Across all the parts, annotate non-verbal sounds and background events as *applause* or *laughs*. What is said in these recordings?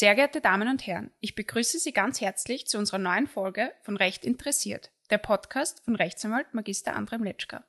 Sehr geehrte Damen und Herren, ich begrüße Sie ganz herzlich zu unserer neuen Folge von Recht interessiert, der Podcast von Rechtsanwalt Magister André Mletschka.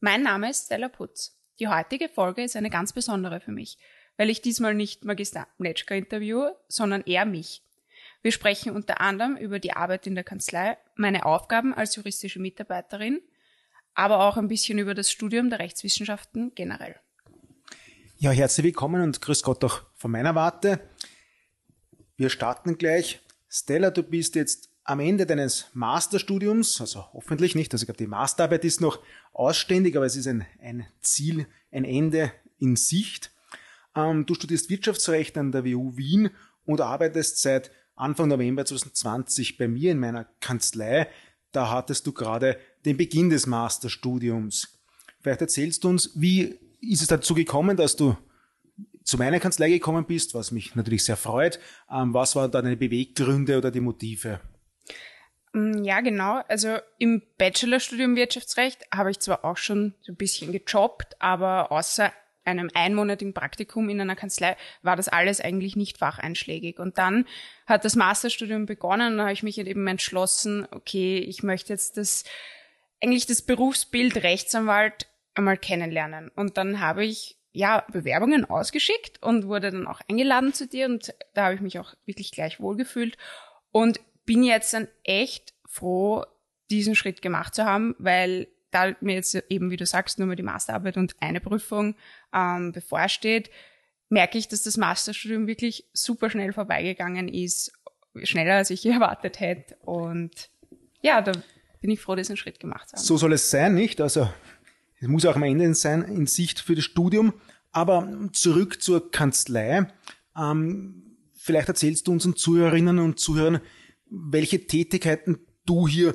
Mein Name ist Stella Putz. Die heutige Folge ist eine ganz besondere für mich, weil ich diesmal nicht Magister Mletschka interviewe, sondern eher mich. Wir sprechen unter anderem über die Arbeit in der Kanzlei, meine Aufgaben als juristische Mitarbeiterin, aber auch ein bisschen über das Studium der Rechtswissenschaften generell. Ja, herzlich willkommen und grüß Gott auch von meiner Warte. Wir starten gleich. Stella, du bist jetzt am Ende deines Masterstudiums, also hoffentlich nicht, also ich glaube, die Masterarbeit ist noch ausständig, aber es ist ein, ein Ziel, ein Ende in Sicht. Ähm, du studierst Wirtschaftsrecht an der WU Wien und arbeitest seit Anfang November 2020 bei mir in meiner Kanzlei. Da hattest du gerade den Beginn des Masterstudiums. Vielleicht erzählst du uns, wie ist es dazu gekommen, dass du zu meiner Kanzlei gekommen bist, was mich natürlich sehr freut. Ähm, was waren deine Beweggründe oder die Motive? Mm, ja, genau. Also im Bachelorstudium Wirtschaftsrecht habe ich zwar auch schon so ein bisschen gejobbt, aber außer einem einmonatigen Praktikum in einer Kanzlei war das alles eigentlich nicht facheinschlägig. Und dann hat das Masterstudium begonnen und da habe ich mich eben entschlossen, okay, ich möchte jetzt das, eigentlich das Berufsbild Rechtsanwalt einmal kennenlernen. Und dann habe ich ja Bewerbungen ausgeschickt und wurde dann auch eingeladen zu dir und da habe ich mich auch wirklich gleich wohlgefühlt und bin jetzt dann echt froh, diesen Schritt gemacht zu haben, weil da mir jetzt eben, wie du sagst, nur mal die Masterarbeit und eine Prüfung ähm, bevorsteht, merke ich, dass das Masterstudium wirklich super schnell vorbeigegangen ist, schneller als ich *laughs* erwartet hätte. Und ja, da bin ich froh, diesen Schritt gemacht zu haben. So soll es sein, nicht? Also es muss auch am Ende sein in Sicht für das Studium. Aber zurück zur Kanzlei. Ähm, vielleicht erzählst du unseren Zuhörerinnen und Zuhörern, welche Tätigkeiten du hier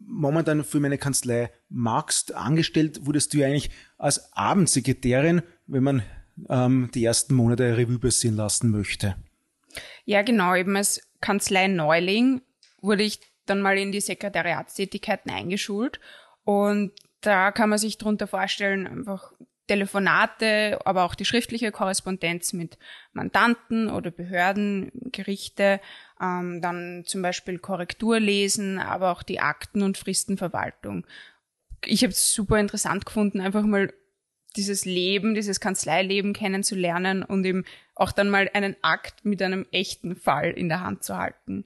momentan für meine Kanzlei magst. Angestellt wurdest du ja eigentlich als Abendsekretärin, wenn man ähm, die ersten Monate Revue passieren lassen möchte. Ja, genau. Eben als Kanzlei-Neuling wurde ich dann mal in die Sekretariatstätigkeiten eingeschult. Und da kann man sich darunter vorstellen, einfach Telefonate, aber auch die schriftliche Korrespondenz mit Mandanten oder Behörden, Gerichte, ähm, dann zum Beispiel Korrektur lesen, aber auch die Akten- und Fristenverwaltung. Ich habe es super interessant gefunden, einfach mal dieses Leben, dieses Kanzleileben kennenzulernen und eben auch dann mal einen Akt mit einem echten Fall in der Hand zu halten.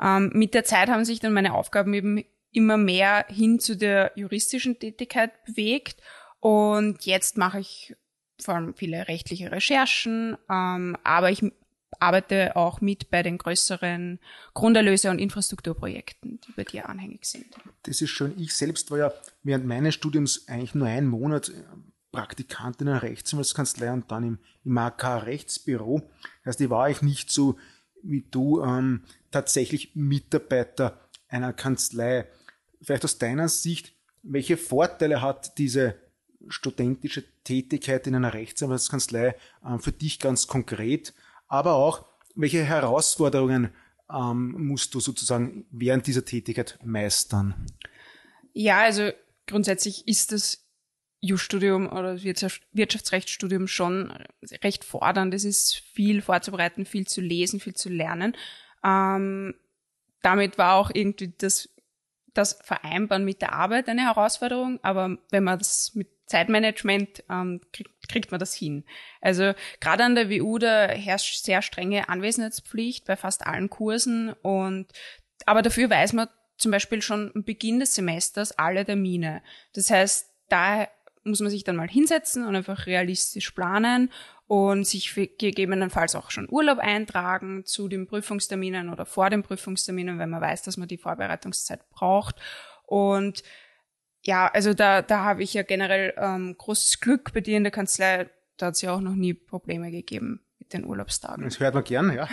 Ähm, mit der Zeit haben sich dann meine Aufgaben eben immer mehr hin zu der juristischen Tätigkeit bewegt und jetzt mache ich vor allem viele rechtliche Recherchen, ähm, aber ich arbeite auch mit bei den größeren Grunderlöse- und Infrastrukturprojekten, die bei dir anhängig sind. Das ist schön. Ich selbst war ja während meines Studiums eigentlich nur einen Monat äh, Praktikant in einer Rechtsanwaltskanzlei und dann im, im AK-Rechtsbüro. Das heißt, ich war ich nicht so wie du ähm, tatsächlich Mitarbeiter einer Kanzlei. Vielleicht aus deiner Sicht, welche Vorteile hat diese studentische Tätigkeit in einer Rechtsanwaltskanzlei ähm, für dich ganz konkret, aber auch, welche Herausforderungen ähm, musst du sozusagen während dieser Tätigkeit meistern? Ja, also grundsätzlich ist das Jus-Studium oder Wirtschaftsrechtsstudium schon recht fordernd. Es ist viel vorzubereiten, viel zu lesen, viel zu lernen. Ähm, damit war auch irgendwie das, das Vereinbaren mit der Arbeit eine Herausforderung. Aber wenn man das mit Zeitmanagement ähm, kriegt, kriegt man das hin. Also gerade an der WU, da herrscht sehr strenge Anwesenheitspflicht bei fast allen Kursen und aber dafür weiß man zum Beispiel schon am Beginn des Semesters alle Termine. Das heißt, da muss man sich dann mal hinsetzen und einfach realistisch planen und sich gegebenenfalls auch schon Urlaub eintragen zu den Prüfungsterminen oder vor den Prüfungsterminen, wenn man weiß, dass man die Vorbereitungszeit braucht. Und ja, also da, da habe ich ja generell ähm, großes Glück bei dir in der Kanzlei. Da hat es ja auch noch nie Probleme gegeben mit den Urlaubstagen. Das hört man gern, ja.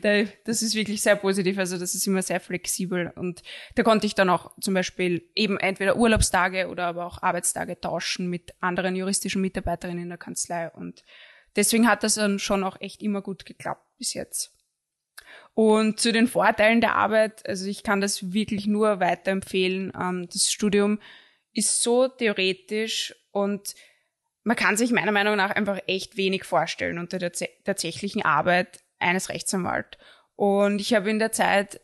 *laughs* das ist wirklich sehr positiv. Also das ist immer sehr flexibel. Und da konnte ich dann auch zum Beispiel eben entweder Urlaubstage oder aber auch Arbeitstage tauschen mit anderen juristischen Mitarbeiterinnen in der Kanzlei. Und deswegen hat das dann schon auch echt immer gut geklappt bis jetzt. Und zu den Vorteilen der Arbeit, also ich kann das wirklich nur weiterempfehlen. Ähm, das Studium ist so theoretisch und man kann sich meiner Meinung nach einfach echt wenig vorstellen unter der tatsächlichen Arbeit. eines Rechtsanwalt. Und ich habe in der Zeit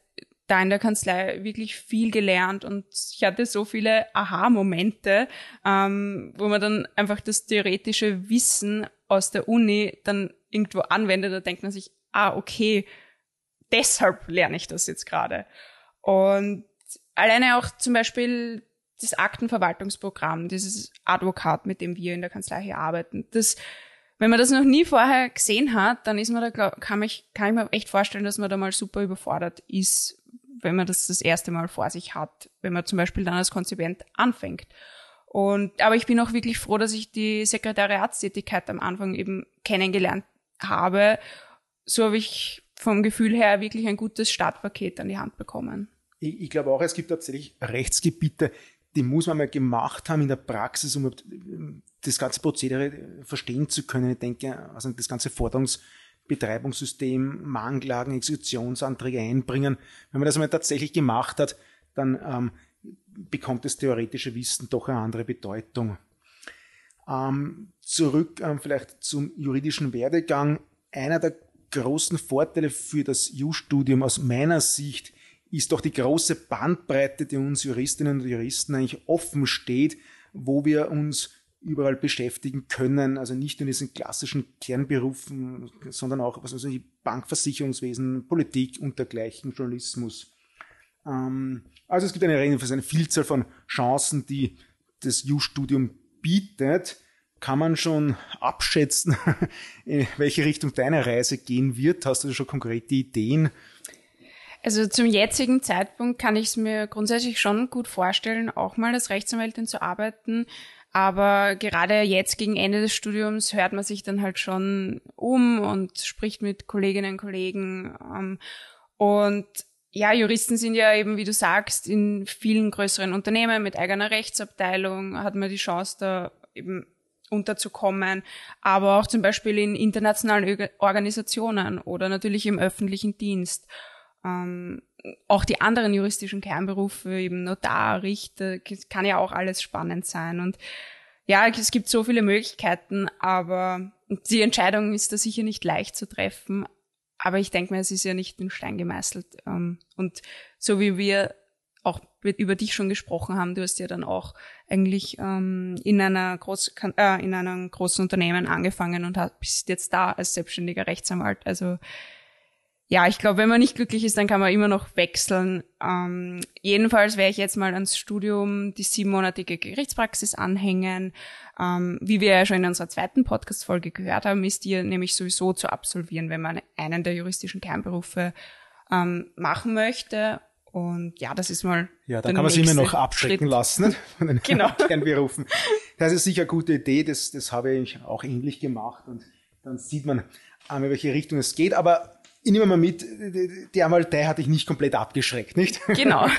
da in der Kanzlei wirklich viel gelernt und ich hatte so viele Aha-Momente, ähm, wo man dann einfach das theoretische Wissen aus der Uni dann irgendwo anwendet, da denkt man sich, ah, okay, deshalb lerne ich das jetzt gerade. Und alleine auch zum Beispiel das Aktenverwaltungsprogramm, dieses Advokat, mit dem wir in der Kanzlei hier arbeiten, das wenn man das noch nie vorher gesehen hat, dann ist man da, glaub, kann, mich, kann ich mir echt vorstellen, dass man da mal super überfordert ist, wenn man das das erste Mal vor sich hat, wenn man zum Beispiel dann als Konzipient anfängt. Und, aber ich bin auch wirklich froh, dass ich die Sekretariatstätigkeit am Anfang eben kennengelernt habe. So habe ich vom Gefühl her wirklich ein gutes Startpaket an die Hand bekommen. Ich, ich glaube auch, es gibt tatsächlich Rechtsgebiete, die muss man mal gemacht haben in der Praxis, um das ganze Prozedere verstehen zu können. Ich denke, also das ganze Forderungsbetreibungssystem, Manglagen, Exekutionsanträge einbringen. Wenn man das mal tatsächlich gemacht hat, dann ähm, bekommt das theoretische Wissen doch eine andere Bedeutung. Ähm, zurück ähm, vielleicht zum juridischen Werdegang. Einer der großen Vorteile für das Ju-Studium aus meiner Sicht ist doch die große Bandbreite, die uns Juristinnen und Juristen eigentlich offen steht, wo wir uns überall beschäftigen können, also nicht nur in diesen klassischen Kernberufen, sondern auch was also Bankversicherungswesen, Politik und dergleichen, Journalismus. Ähm, also es gibt eine, eine Vielzahl von Chancen, die das U-Studium bietet. Kann man schon abschätzen, *laughs* in welche Richtung deine Reise gehen wird? Hast du schon konkrete Ideen? Also zum jetzigen Zeitpunkt kann ich es mir grundsätzlich schon gut vorstellen, auch mal als Rechtsanwältin zu arbeiten. Aber gerade jetzt gegen Ende des Studiums hört man sich dann halt schon um und spricht mit Kolleginnen und Kollegen. Ähm, und ja, Juristen sind ja eben, wie du sagst, in vielen größeren Unternehmen mit eigener Rechtsabteilung hat man die Chance, da eben unterzukommen, aber auch zum Beispiel in internationalen Organisationen oder natürlich im öffentlichen Dienst. Ähm, auch die anderen juristischen Kernberufe, eben Notar, Richter, kann ja auch alles spannend sein. Und ja, es gibt so viele Möglichkeiten, aber die Entscheidung ist da sicher nicht leicht zu treffen. Aber ich denke mir, es ist ja nicht in Stein gemeißelt. Ähm, und so wie wir auch über dich schon gesprochen haben, du hast ja dann auch eigentlich ähm, in einer groß, äh, in einem großen Unternehmen angefangen und bist jetzt da als selbstständiger Rechtsanwalt. Also ja, ich glaube, wenn man nicht glücklich ist, dann kann man immer noch wechseln. Ähm, jedenfalls werde ich jetzt mal ans Studium die siebenmonatige Gerichtspraxis anhängen. Ähm, wie wir ja schon in unserer zweiten Podcast-Folge gehört haben, ist die nämlich sowieso zu absolvieren, wenn man einen der juristischen Kernberufe ähm, machen möchte. Und ja, das ist mal. Ja, da kann man sich immer noch abschrecken Schritt. lassen nicht? von den *laughs* genau. *laughs* Kernberufen. Das ist sicher eine gute Idee, das, das habe ich auch ähnlich gemacht und dann sieht man, in welche Richtung es geht. Aber ich nehme mal mit, die Amaltei hat dich nicht komplett abgeschreckt, nicht? Genau. *laughs*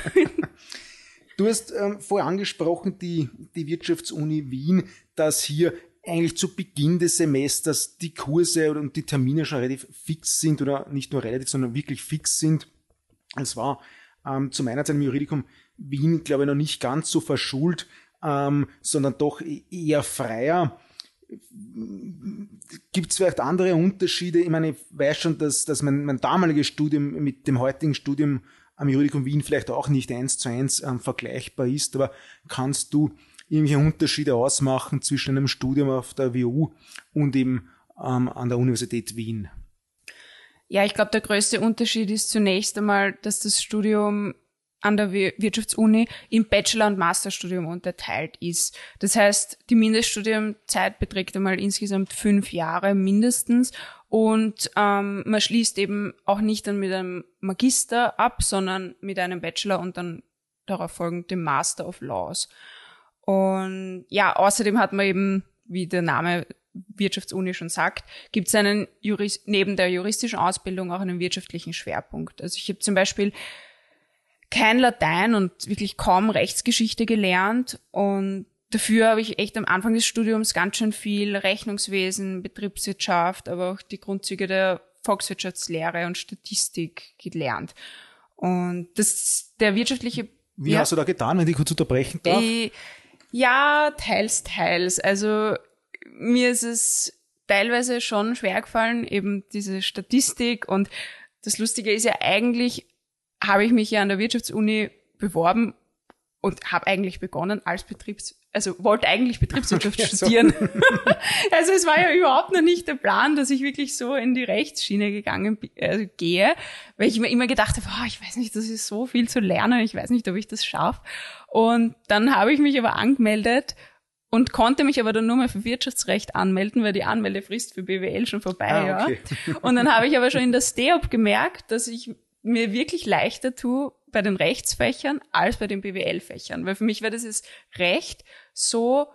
Du hast ähm, vorher angesprochen, die, die Wirtschaftsuni Wien, dass hier eigentlich zu Beginn des Semesters die Kurse und die Termine schon relativ fix sind oder nicht nur relativ, sondern wirklich fix sind. Es war ähm, zu meiner Zeit im Juridikum Wien, glaube ich, noch nicht ganz so verschult, ähm, sondern doch e-, eher freier. Gibt es vielleicht andere Unterschiede? Ich meine, ich weiß schon, dass, dass mein, mein damaliges Studium mit dem heutigen Studium am Juridikum Wien vielleicht auch nicht eins zu eins ähm, vergleichbar ist, aber kannst du irgendwelche Unterschiede ausmachen zwischen einem Studium auf der WU und eben ähm, an der Universität Wien? Ja, ich glaube, der größte Unterschied ist zunächst einmal, dass das Studium an der Wirtschaftsuni im Bachelor- und Masterstudium unterteilt ist. Das heißt, die Mindeststudiumzeit beträgt einmal insgesamt fünf Jahre mindestens und ähm, man schließt eben auch nicht dann mit einem Magister ab, sondern mit einem Bachelor und dann darauf folgend dem Master of Laws. Und ja, außerdem hat man eben, wie der Name Wirtschaftsuni schon sagt, gibt es einen Juris neben der juristischen Ausbildung auch einen wirtschaftlichen Schwerpunkt. Also ich habe zum Beispiel kein Latein und wirklich kaum Rechtsgeschichte gelernt und dafür habe ich echt am Anfang des Studiums ganz schön viel Rechnungswesen, Betriebswirtschaft, aber auch die Grundzüge der Volkswirtschaftslehre und Statistik gelernt. Und das der wirtschaftliche Wie ja, hast du da getan, wenn ich kurz unterbrechen darf? ja, teils, teils. Also mir ist es teilweise schon schwer gefallen, eben diese Statistik. Und das Lustige ist ja eigentlich, habe ich mich ja an der Wirtschaftsuni beworben und habe eigentlich begonnen als Betriebs also wollte eigentlich Betriebswirtschaft *laughs* okay, studieren. So. *laughs* also es war ja überhaupt noch nicht der Plan, dass ich wirklich so in die Rechtsschiene gegangen äh, gehe, weil ich mir immer gedacht habe, oh, ich weiß nicht, das ist so viel zu lernen, ich weiß nicht, ob ich das schaffe. Und dann habe ich mich aber angemeldet und konnte mich aber dann nur mal für Wirtschaftsrecht anmelden, weil die Anmeldefrist für BWL schon vorbei ah, okay. war. Und dann habe ich aber schon in der STEOP gemerkt, dass ich mir wirklich leichter tue bei den Rechtsfächern als bei den BWL-Fächern. Weil für mich wäre das jetzt Recht so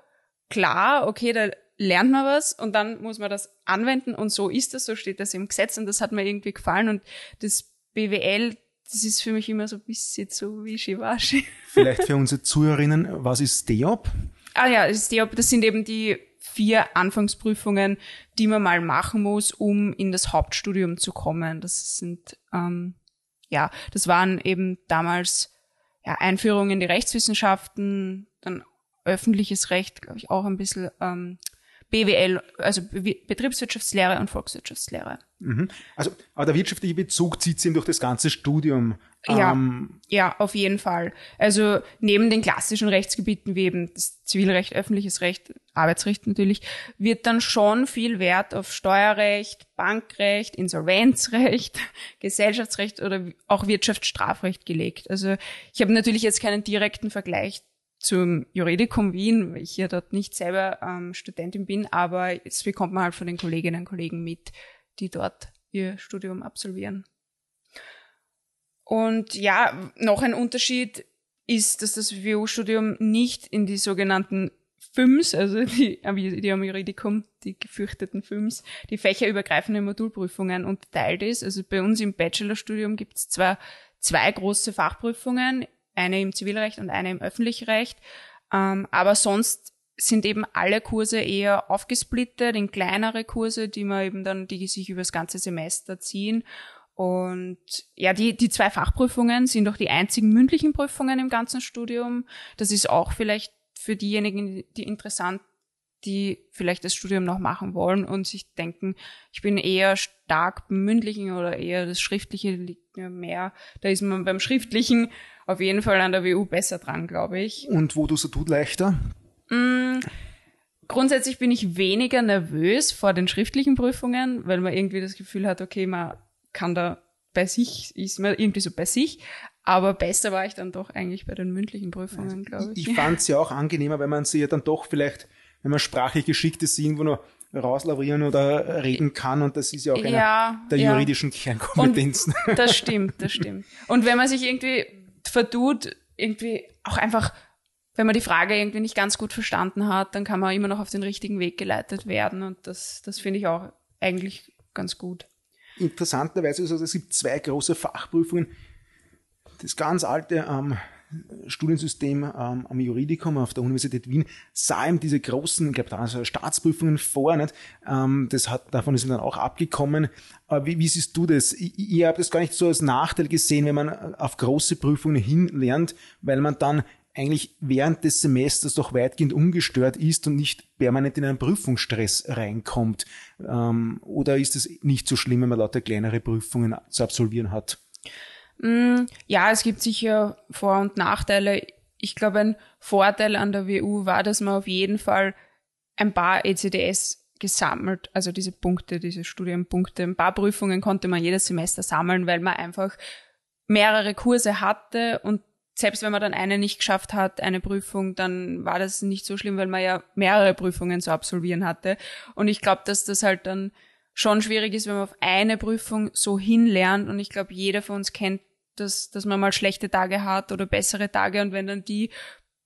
klar, okay, da lernt man was und dann muss man das anwenden und so ist das, so steht das im Gesetz und das hat mir irgendwie gefallen und das BWL, das ist für mich immer so ein bisschen so wischiwaschi. Vielleicht für unsere Zuhörerinnen, was ist DEOP? Ah ja, das, DEOP, das sind eben die vier Anfangsprüfungen, die man mal machen muss, um in das Hauptstudium zu kommen. Das sind ähm, ja, das waren eben damals ja, Einführung in die Rechtswissenschaften, dann öffentliches Recht, glaube ich, auch ein bisschen ähm, BWL, also Betriebswirtschaftslehre und Volkswirtschaftslehre. Mhm. Also, aber der wirtschaftliche Bezug zieht sich durch das ganze Studium. Ja, ähm, ja, auf jeden Fall. Also neben den klassischen Rechtsgebieten wie eben das Zivilrecht, öffentliches Recht, Arbeitsrecht natürlich, wird dann schon viel Wert auf Steuerrecht, Bankrecht, Insolvenzrecht, *laughs* Gesellschaftsrecht oder auch Wirtschaftsstrafrecht gelegt. Also ich habe natürlich jetzt keinen direkten Vergleich zum Juridikum Wien, weil ich ja dort nicht selber ähm, Studentin bin, aber es bekommt man halt von den Kolleginnen und Kollegen mit, die dort ihr Studium absolvieren. Und ja, noch ein Unterschied ist, dass das WU-Studium nicht in die sogenannten FIMS, also die, die am Juridikum, die gefürchteten FIMS, die fächerübergreifenden Modulprüfungen unterteilt ist. Also bei uns im Bachelorstudium gibt es zwar zwei große Fachprüfungen, eine im Zivilrecht und eine im öffentlichen Recht, ähm, aber sonst sind eben alle Kurse eher aufgesplittet in kleinere Kurse, die man eben dann, die sich über das ganze Semester ziehen und ja, die, die zwei Fachprüfungen sind auch die einzigen mündlichen Prüfungen im ganzen Studium. Das ist auch vielleicht für diejenigen, die interessant, die vielleicht das Studium noch machen wollen und sich denken, ich bin eher stark mündlichen oder eher das Schriftliche mir mehr. Da ist man beim Schriftlichen auf jeden Fall an der WU besser dran, glaube ich. Und wo du so tut leichter? Mm, grundsätzlich bin ich weniger nervös vor den schriftlichen Prüfungen, weil man irgendwie das Gefühl hat, okay, man kann da bei sich, ist man irgendwie so bei sich. Aber besser war ich dann doch eigentlich bei den mündlichen Prüfungen, also, glaube ich. Ich fand es ja auch angenehmer, weil man sie ja dann doch vielleicht, wenn man sprachlich geschickt ist, irgendwo noch rauslavrieren oder reden kann und das ist ja auch einer ja, der ja. juridischen Kernkompetenzen. Und das stimmt, das stimmt. Und wenn man sich irgendwie verdut, irgendwie auch einfach, wenn man die Frage irgendwie nicht ganz gut verstanden hat, dann kann man immer noch auf den richtigen Weg geleitet werden und das, das finde ich auch eigentlich ganz gut. Interessanterweise ist also, es gibt zwei große Fachprüfungen. Das ganz alte ähm, Studiensystem ähm, am Juridikum auf der Universität Wien sah ihm diese großen, ich glaube, da also Staatsprüfungen vor. Nicht? Ähm, das hat, davon ist dann auch abgekommen. Aber wie, wie siehst du das? Ich, ich habe das gar nicht so als Nachteil gesehen, wenn man auf große Prüfungen hinlernt, weil man dann eigentlich während des Semesters doch weitgehend ungestört ist und nicht permanent in einen Prüfungsstress reinkommt? Ähm, oder ist es nicht so schlimm, wenn man lauter kleinere Prüfungen zu absolvieren hat? Mm, ja, es gibt sicher Vor- und Nachteile. Ich glaube, ein Vorteil an der WU war, dass man auf jeden Fall ein paar ECDS gesammelt, also diese Punkte, diese Studienpunkte, ein paar Prüfungen konnte man jedes Semester sammeln, weil man einfach mehrere Kurse hatte und selbst wenn man dann eine nicht geschafft hat, eine Prüfung, dann war das nicht so schlimm, weil man ja mehrere Prüfungen zu absolvieren hatte. Und ich glaube, dass das halt dann schon schwierig ist, wenn man auf eine Prüfung so hinlernt. Und ich glaube, jeder von uns kennt das, dass man mal schlechte Tage hat oder bessere Tage. Und wenn dann die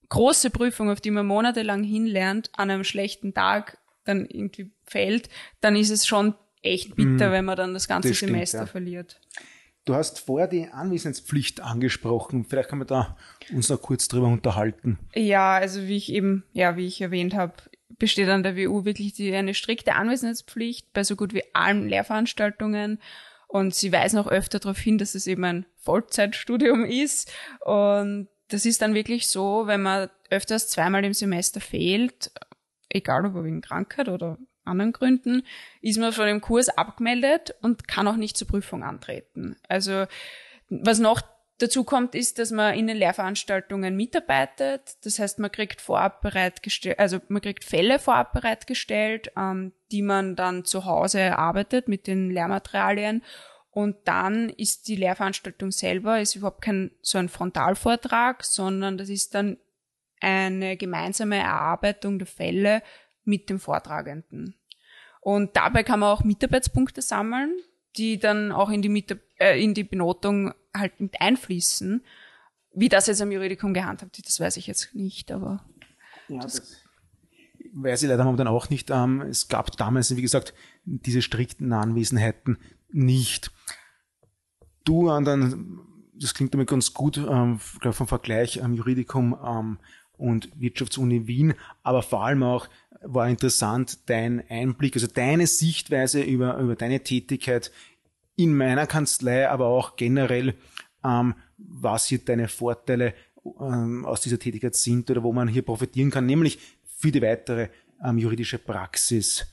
große Prüfung, auf die man monatelang hinlernt, an einem schlechten Tag dann irgendwie fällt, dann ist es schon echt bitter, mm, wenn man dann das ganze das stimmt, Semester ja. verliert. Du hast vorher die Anwesenheitspflicht angesprochen. Vielleicht können wir da uns noch kurz drüber unterhalten. Ja, also wie ich eben, ja, wie ich erwähnt habe, besteht an der WU wirklich die, eine strikte Anwesenheitspflicht bei so gut wie allen Lehrveranstaltungen. Und sie weisen auch öfter darauf hin, dass es eben ein Vollzeitstudium ist. Und das ist dann wirklich so, wenn man öfters zweimal im Semester fehlt, egal ob wegen Krankheit oder anderen Gründen, ist man von dem Kurs abgemeldet und kann auch nicht zur Prüfung antreten. Also was noch dazu kommt, ist, dass man in den Lehrveranstaltungen mitarbeitet. Das heißt, man kriegt vorab bereitgestellt, also man kriegt Fälle vorab bereitgestellt, ähm, die man dann zu Hause arbeitet mit den Lehrmaterialien. Und dann ist die Lehrveranstaltung selber ist überhaupt kein so ein Frontalvortrag, sondern das ist dann eine gemeinsame Erarbeitung der Fälle mit dem Vortragenden. Und dabei kann man auch Mitarbeitspunkte sammeln, die dann auch in die, Mitab äh, in die Benotung halt mit einfließen. Wie das jetzt am Juridikum gehandhabt wird, das weiß ich jetzt nicht, aber. Ja, das, das weiß ich leider momentan auch nicht. Ähm, es gab damals, wie gesagt, diese strikten Anwesenheiten nicht. Du an dann, das klingt damit ganz gut, ähm, vom Vergleich am Juridikum ähm, und Wirtschaftsuni Wien, aber vor allem auch war interessant dein Einblick, also deine Sichtweise über, über deine Tätigkeit in meiner Kanzlei, aber auch generell, ähm, was hier deine Vorteile ähm, aus dieser Tätigkeit sind oder wo man hier profitieren kann, nämlich für die weitere ähm, juridische Praxis.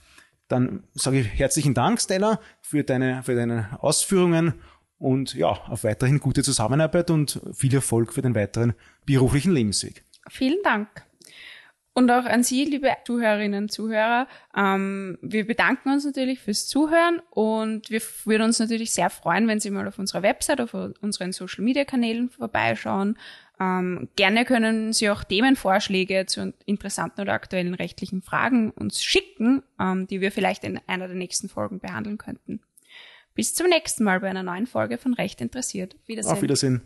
Dann sage ich herzlichen Dank, Stella, für deine, für deine Ausführungen und ja, auf weiterhin gute Zusammenarbeit und viel Erfolg für den weiteren beruflichen Lebensweg. Vielen Dank. Und auch an Sie, liebe Zuhörerinnen und Zuhörer, ähm, wir bedanken uns natürlich fürs Zuhören und wir würden uns natürlich sehr freuen, wenn Sie mal auf unserer Website, auf unseren Social-Media-Kanälen vorbeischauen. Ähm, gerne können Sie auch Themenvorschläge zu interessanten oder aktuellen rechtlichen Fragen uns schicken, ähm, die wir vielleicht in einer der nächsten Folgen behandeln könnten. Bis zum nächsten Mal bei einer neuen Folge von Recht interessiert. Wiedersehen. Auf Wiedersehen.